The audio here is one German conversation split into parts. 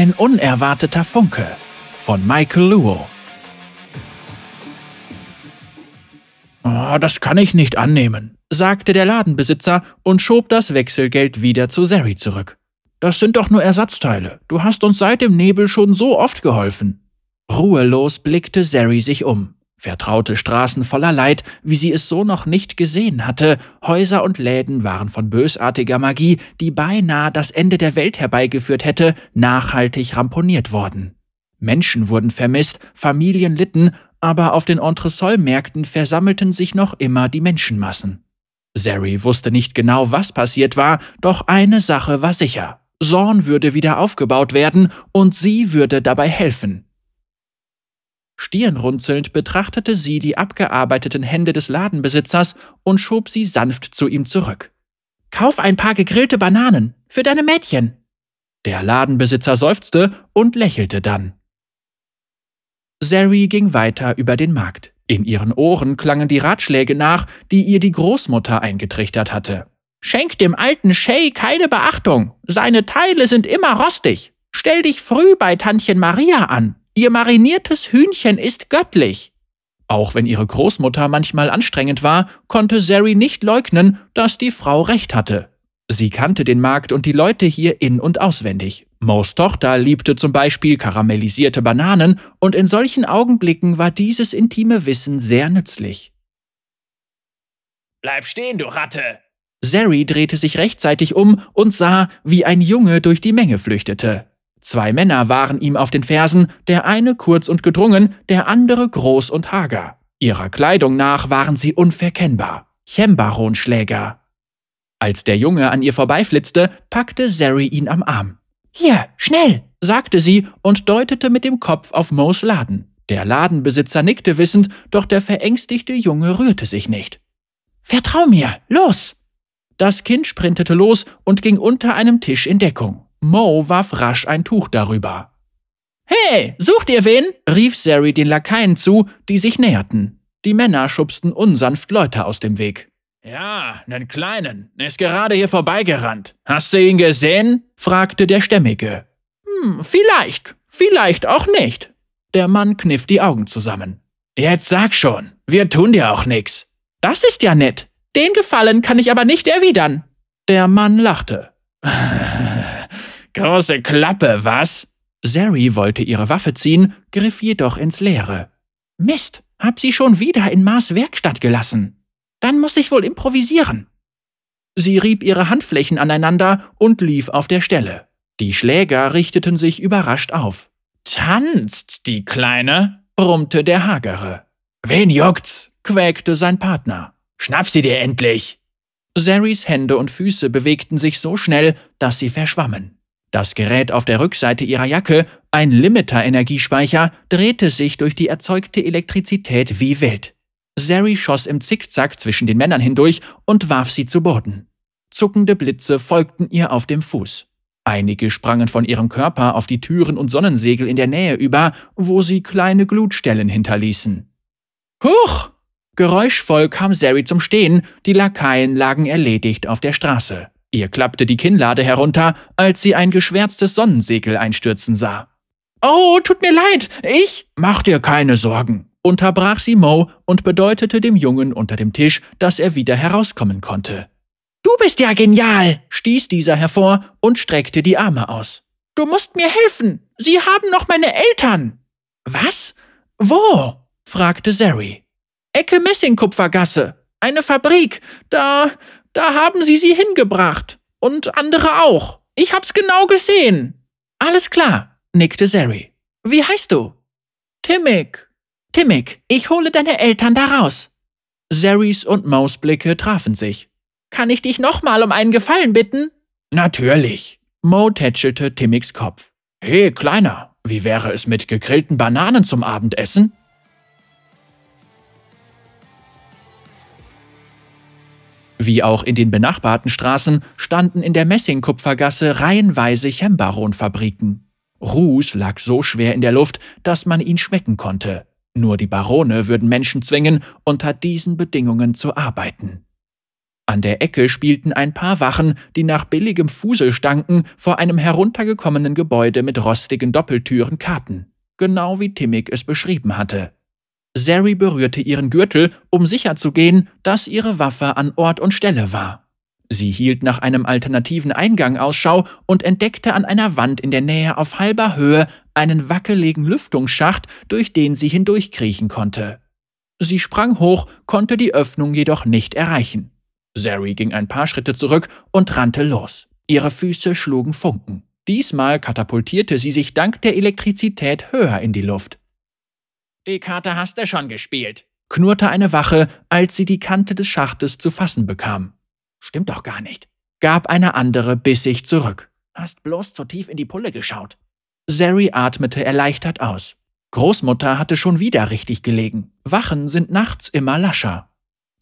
Ein unerwarteter Funke von Michael Luo. Oh, das kann ich nicht annehmen, sagte der Ladenbesitzer und schob das Wechselgeld wieder zu Sari zurück. Das sind doch nur Ersatzteile. Du hast uns seit dem Nebel schon so oft geholfen. Ruhelos blickte Sari sich um. Vertraute Straßen voller Leid, wie sie es so noch nicht gesehen hatte, Häuser und Läden waren von bösartiger Magie, die beinahe das Ende der Welt herbeigeführt hätte, nachhaltig ramponiert worden. Menschen wurden vermisst, Familien litten, aber auf den Entresol-Märkten versammelten sich noch immer die Menschenmassen. Sari wusste nicht genau, was passiert war, doch eine Sache war sicher. Zorn würde wieder aufgebaut werden und sie würde dabei helfen. Stirnrunzelnd betrachtete sie die abgearbeiteten Hände des Ladenbesitzers und schob sie sanft zu ihm zurück. Kauf ein paar gegrillte Bananen für deine Mädchen. Der Ladenbesitzer seufzte und lächelte dann. Sari ging weiter über den Markt. In ihren Ohren klangen die Ratschläge nach, die ihr die Großmutter eingetrichtert hatte. Schenk dem alten Shay keine Beachtung. Seine Teile sind immer rostig. Stell dich früh bei Tantchen Maria an. Ihr mariniertes Hühnchen ist göttlich. Auch wenn ihre Großmutter manchmal anstrengend war, konnte Sari nicht leugnen, dass die Frau recht hatte. Sie kannte den Markt und die Leute hier in- und auswendig. Mo's Tochter liebte zum Beispiel karamellisierte Bananen und in solchen Augenblicken war dieses intime Wissen sehr nützlich. Bleib stehen, du Ratte! Sari drehte sich rechtzeitig um und sah, wie ein Junge durch die Menge flüchtete. Zwei Männer waren ihm auf den Fersen, der eine kurz und gedrungen, der andere groß und hager. Ihrer Kleidung nach waren sie unverkennbar. Chembaronschläger. Als der Junge an ihr vorbeiflitzte, packte Sari ihn am Arm. Hier, schnell, sagte sie und deutete mit dem Kopf auf Moes Laden. Der Ladenbesitzer nickte wissend, doch der verängstigte Junge rührte sich nicht. Vertrau mir, los! Das Kind sprintete los und ging unter einem Tisch in Deckung. Mo warf rasch ein Tuch darüber. Hey, sucht ihr wen? rief Sari den Lakaien zu, die sich näherten. Die Männer schubsten unsanft Leute aus dem Weg. Ja, nen Kleinen. Er ist gerade hier vorbeigerannt. Hast du ihn gesehen? fragte der Stämmige. Hm, vielleicht, vielleicht auch nicht. Der Mann kniff die Augen zusammen. Jetzt sag schon, wir tun dir auch nix. Das ist ja nett. Den Gefallen kann ich aber nicht erwidern. Der Mann lachte. Große Klappe, was? Sari wollte ihre Waffe ziehen, griff jedoch ins Leere. Mist, hab sie schon wieder in Mars Werkstatt gelassen. Dann muss ich wohl improvisieren. Sie rieb ihre Handflächen aneinander und lief auf der Stelle. Die Schläger richteten sich überrascht auf. Tanzt, die Kleine, brummte der Hagere. Wen juckt's? quäkte sein Partner. Schnapp sie dir endlich! Saris Hände und Füße bewegten sich so schnell, dass sie verschwammen. Das Gerät auf der Rückseite ihrer Jacke, ein Limiter-Energiespeicher, drehte sich durch die erzeugte Elektrizität wie wild. Sari schoss im Zickzack zwischen den Männern hindurch und warf sie zu Boden. Zuckende Blitze folgten ihr auf dem Fuß. Einige sprangen von ihrem Körper auf die Türen und Sonnensegel in der Nähe über, wo sie kleine Glutstellen hinterließen. Huch! Geräuschvoll kam Sari zum Stehen, die Lakaien lagen erledigt auf der Straße. Ihr klappte die Kinnlade herunter, als sie ein geschwärztes Sonnensegel einstürzen sah. Oh, tut mir leid, ich. Mach dir keine Sorgen, unterbrach sie Mo und bedeutete dem Jungen unter dem Tisch, dass er wieder herauskommen konnte. Du bist ja genial, stieß dieser hervor und streckte die Arme aus. Du musst mir helfen. Sie haben noch meine Eltern. Was? Wo? fragte Sari. Ecke Messingkupfergasse. Eine Fabrik. Da, da haben sie sie hingebracht. Und andere auch. Ich hab's genau gesehen. Alles klar, nickte Sari. Wie heißt du? Timmick. Timmick, ich hole deine Eltern da raus. Saris und Maus Blicke trafen sich. Kann ich dich nochmal um einen Gefallen bitten? Natürlich. Mo tätschelte Timmicks Kopf. Hey, Kleiner, wie wäre es mit gegrillten Bananen zum Abendessen? Wie auch in den benachbarten Straßen standen in der Messingkupfergasse reihenweise Chembaron-Fabriken. Ruß lag so schwer in der Luft, dass man ihn schmecken konnte. Nur die Barone würden Menschen zwingen, unter diesen Bedingungen zu arbeiten. An der Ecke spielten ein paar Wachen, die nach billigem Fusel stanken, vor einem heruntergekommenen Gebäude mit rostigen Doppeltüren Karten. Genau wie Timmick es beschrieben hatte. Sari berührte ihren Gürtel, um sicherzugehen, dass ihre Waffe an Ort und Stelle war. Sie hielt nach einem alternativen Eingang Ausschau und entdeckte an einer Wand in der Nähe auf halber Höhe einen wackeligen Lüftungsschacht, durch den sie hindurchkriechen konnte. Sie sprang hoch, konnte die Öffnung jedoch nicht erreichen. Sari ging ein paar Schritte zurück und rannte los. Ihre Füße schlugen Funken. Diesmal katapultierte sie sich dank der Elektrizität höher in die Luft. Die Karte hast du schon gespielt, knurrte eine Wache, als sie die Kante des Schachtes zu fassen bekam. Stimmt doch gar nicht, gab eine andere bissig zurück. Hast bloß zu tief in die Pulle geschaut. Sari atmete erleichtert aus. Großmutter hatte schon wieder richtig gelegen. Wachen sind nachts immer lascher.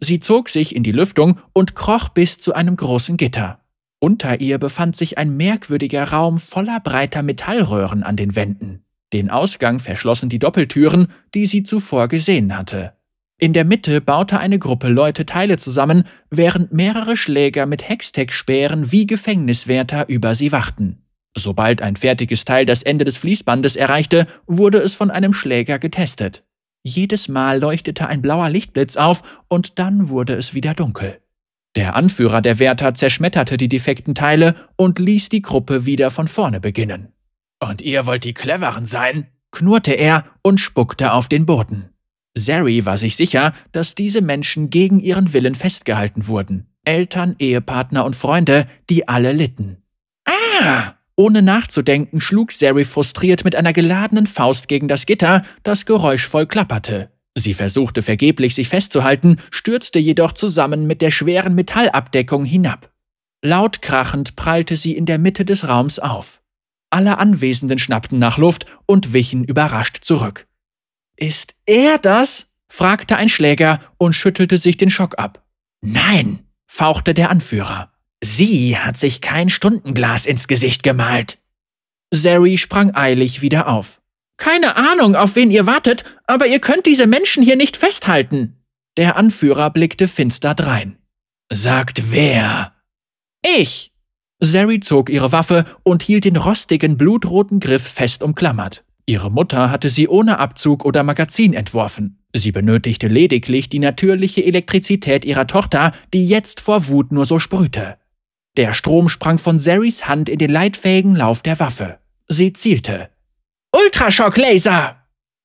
Sie zog sich in die Lüftung und kroch bis zu einem großen Gitter. Unter ihr befand sich ein merkwürdiger Raum voller breiter Metallröhren an den Wänden. Den Ausgang verschlossen die Doppeltüren, die sie zuvor gesehen hatte. In der Mitte baute eine Gruppe Leute Teile zusammen, während mehrere Schläger mit Hextech-Speeren wie Gefängniswärter über sie wachten. Sobald ein fertiges Teil das Ende des Fließbandes erreichte, wurde es von einem Schläger getestet. Jedes Mal leuchtete ein blauer Lichtblitz auf und dann wurde es wieder dunkel. Der Anführer der Wärter zerschmetterte die defekten Teile und ließ die Gruppe wieder von vorne beginnen. Und ihr wollt die Cleveren sein? knurrte er und spuckte auf den Boden. Sari war sich sicher, dass diese Menschen gegen ihren Willen festgehalten wurden. Eltern, Ehepartner und Freunde, die alle litten. Ah! Ohne nachzudenken schlug Sari frustriert mit einer geladenen Faust gegen das Gitter, das geräuschvoll klapperte. Sie versuchte vergeblich, sich festzuhalten, stürzte jedoch zusammen mit der schweren Metallabdeckung hinab. Laut krachend prallte sie in der Mitte des Raums auf. Alle Anwesenden schnappten nach Luft und wichen überrascht zurück. Ist er das? fragte ein Schläger und schüttelte sich den Schock ab. Nein, fauchte der Anführer. Sie hat sich kein Stundenglas ins Gesicht gemalt. Sari sprang eilig wieder auf. Keine Ahnung, auf wen ihr wartet, aber ihr könnt diese Menschen hier nicht festhalten. Der Anführer blickte finster drein. Sagt wer? Ich. Sari zog ihre Waffe und hielt den rostigen, blutroten Griff fest umklammert. Ihre Mutter hatte sie ohne Abzug oder Magazin entworfen. Sie benötigte lediglich die natürliche Elektrizität ihrer Tochter, die jetzt vor Wut nur so sprühte. Der Strom sprang von Saris Hand in den leitfähigen Lauf der Waffe. Sie zielte. Ultraschock-Laser!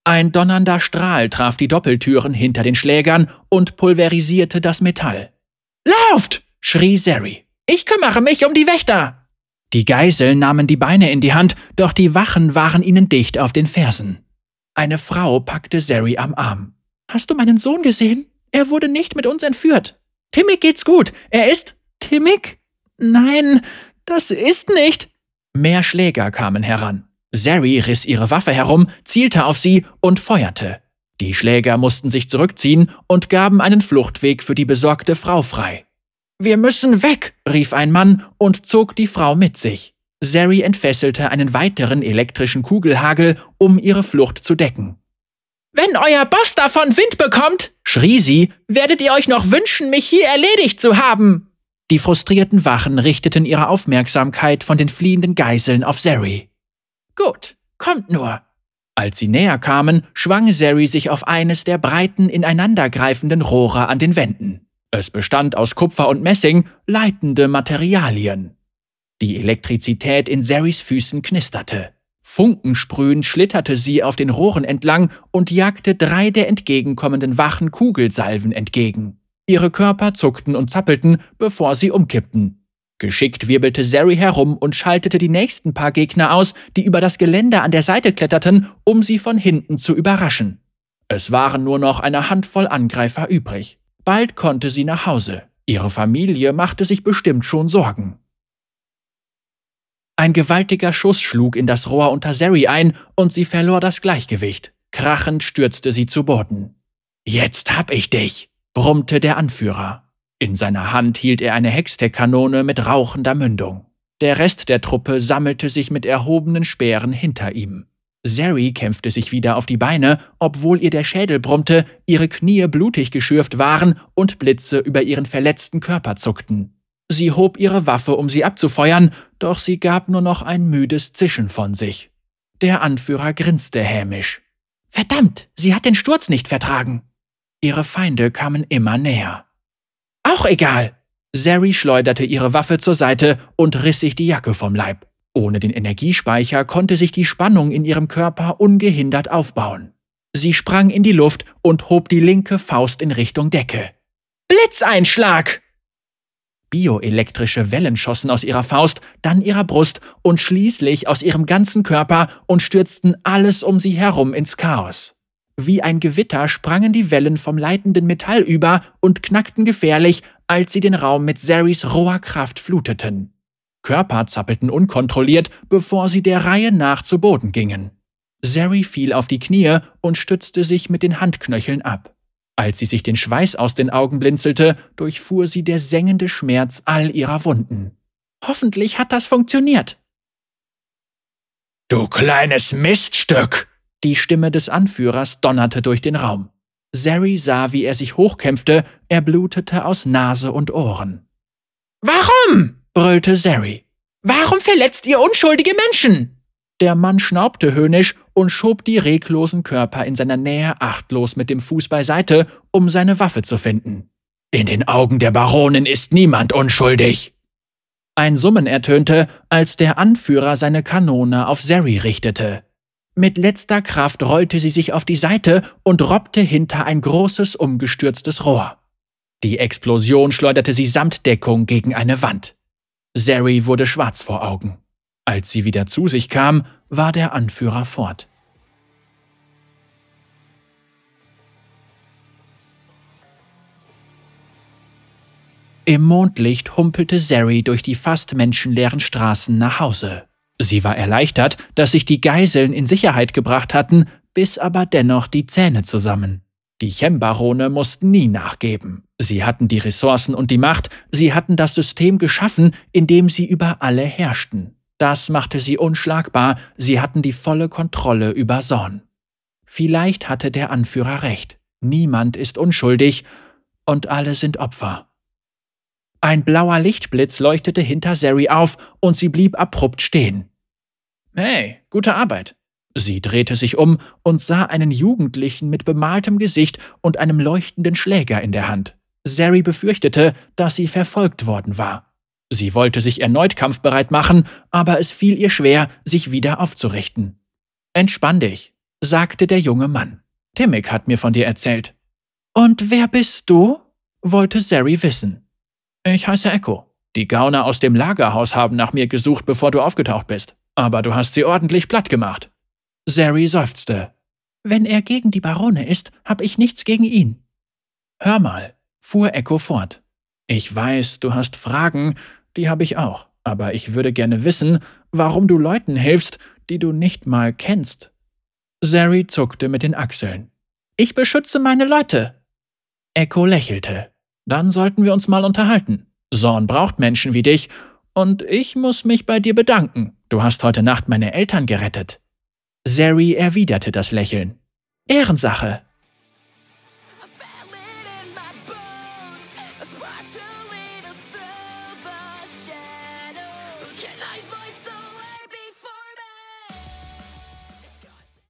Ein donnernder Strahl traf die Doppeltüren hinter den Schlägern und pulverisierte das Metall. Lauft! schrie Sari. Ich kümmere mich um die Wächter! Die Geiseln nahmen die Beine in die Hand, doch die Wachen waren ihnen dicht auf den Fersen. Eine Frau packte Sari am Arm. Hast du meinen Sohn gesehen? Er wurde nicht mit uns entführt. Timmick geht's gut. Er ist. Timmick? Nein, das ist nicht. Mehr Schläger kamen heran. Sari riss ihre Waffe herum, zielte auf sie und feuerte. Die Schläger mussten sich zurückziehen und gaben einen Fluchtweg für die besorgte Frau frei. Wir müssen weg, rief ein Mann und zog die Frau mit sich. Sari entfesselte einen weiteren elektrischen Kugelhagel, um ihre Flucht zu decken. Wenn euer Boss davon Wind bekommt, schrie sie, werdet ihr euch noch wünschen, mich hier erledigt zu haben. Die frustrierten Wachen richteten ihre Aufmerksamkeit von den fliehenden Geiseln auf Sari. Gut, kommt nur. Als sie näher kamen, schwang Sari sich auf eines der breiten, ineinandergreifenden Rohre an den Wänden. Es bestand aus Kupfer und Messing, leitende Materialien. Die Elektrizität in Saris Füßen knisterte. Funkensprühend schlitterte sie auf den Rohren entlang und jagte drei der entgegenkommenden Wachen Kugelsalven entgegen. Ihre Körper zuckten und zappelten, bevor sie umkippten. Geschickt wirbelte Sari herum und schaltete die nächsten paar Gegner aus, die über das Geländer an der Seite kletterten, um sie von hinten zu überraschen. Es waren nur noch eine Handvoll Angreifer übrig. Bald konnte sie nach Hause. Ihre Familie machte sich bestimmt schon Sorgen. Ein gewaltiger Schuss schlug in das Rohr unter Sari ein und sie verlor das Gleichgewicht. Krachend stürzte sie zu Boden. Jetzt hab ich dich, brummte der Anführer. In seiner Hand hielt er eine Hextech-Kanone mit rauchender Mündung. Der Rest der Truppe sammelte sich mit erhobenen Speeren hinter ihm. Zeri kämpfte sich wieder auf die Beine, obwohl ihr der Schädel brummte, ihre Knie blutig geschürft waren und Blitze über ihren verletzten Körper zuckten. Sie hob ihre Waffe, um sie abzufeuern, doch sie gab nur noch ein müdes Zischen von sich. Der Anführer grinste hämisch. Verdammt, sie hat den Sturz nicht vertragen. Ihre Feinde kamen immer näher. Auch egal. Zeri schleuderte ihre Waffe zur Seite und riss sich die Jacke vom Leib. Ohne den Energiespeicher konnte sich die Spannung in ihrem Körper ungehindert aufbauen. Sie sprang in die Luft und hob die linke Faust in Richtung Decke. Blitzeinschlag! Bioelektrische Wellen schossen aus ihrer Faust, dann ihrer Brust und schließlich aus ihrem ganzen Körper und stürzten alles um sie herum ins Chaos. Wie ein Gewitter sprangen die Wellen vom leitenden Metall über und knackten gefährlich, als sie den Raum mit Zaris roher Kraft fluteten. Körper zappelten unkontrolliert, bevor sie der Reihe nach zu Boden gingen. Zeri fiel auf die Knie und stützte sich mit den Handknöcheln ab. Als sie sich den Schweiß aus den Augen blinzelte, durchfuhr sie der sengende Schmerz all ihrer Wunden. Hoffentlich hat das funktioniert. Du kleines Miststück! Die Stimme des Anführers donnerte durch den Raum. Zeri sah, wie er sich hochkämpfte, er blutete aus Nase und Ohren. Warum? Brüllte Zeri. Warum verletzt ihr unschuldige Menschen? Der Mann schnaubte höhnisch und schob die reglosen Körper in seiner Nähe achtlos mit dem Fuß beiseite, um seine Waffe zu finden. In den Augen der Baronin ist niemand unschuldig. Ein Summen ertönte, als der Anführer seine Kanone auf Zeri richtete. Mit letzter Kraft rollte sie sich auf die Seite und robbte hinter ein großes umgestürztes Rohr. Die Explosion schleuderte sie samt Deckung gegen eine Wand. Zeri wurde schwarz vor Augen. Als sie wieder zu sich kam, war der Anführer fort. Im Mondlicht humpelte Zeri durch die fast menschenleeren Straßen nach Hause. Sie war erleichtert, dass sich die Geiseln in Sicherheit gebracht hatten, biss aber dennoch die Zähne zusammen. Die Chem-Barone mussten nie nachgeben. Sie hatten die Ressourcen und die Macht, sie hatten das System geschaffen, in dem sie über alle herrschten. Das machte sie unschlagbar, sie hatten die volle Kontrolle über Zorn. Vielleicht hatte der Anführer recht. Niemand ist unschuldig und alle sind Opfer. Ein blauer Lichtblitz leuchtete hinter Sari auf und sie blieb abrupt stehen. Hey, gute Arbeit. Sie drehte sich um und sah einen Jugendlichen mit bemaltem Gesicht und einem leuchtenden Schläger in der Hand. Sari befürchtete, dass sie verfolgt worden war. Sie wollte sich erneut kampfbereit machen, aber es fiel ihr schwer, sich wieder aufzurichten. Entspann dich, sagte der junge Mann. Timmick hat mir von dir erzählt. Und wer bist du? wollte Sari wissen. Ich heiße Echo. Die Gauner aus dem Lagerhaus haben nach mir gesucht, bevor du aufgetaucht bist. Aber du hast sie ordentlich platt gemacht. Sari seufzte. Wenn er gegen die Barone ist, hab ich nichts gegen ihn. Hör mal, fuhr Echo fort. Ich weiß, du hast Fragen, die habe ich auch, aber ich würde gerne wissen, warum du Leuten hilfst, die du nicht mal kennst. Sari zuckte mit den Achseln. Ich beschütze meine Leute. Echo lächelte. Dann sollten wir uns mal unterhalten. Zorn braucht Menschen wie dich, und ich muss mich bei dir bedanken. Du hast heute Nacht meine Eltern gerettet. Sari erwiderte das Lächeln. Ehrensache.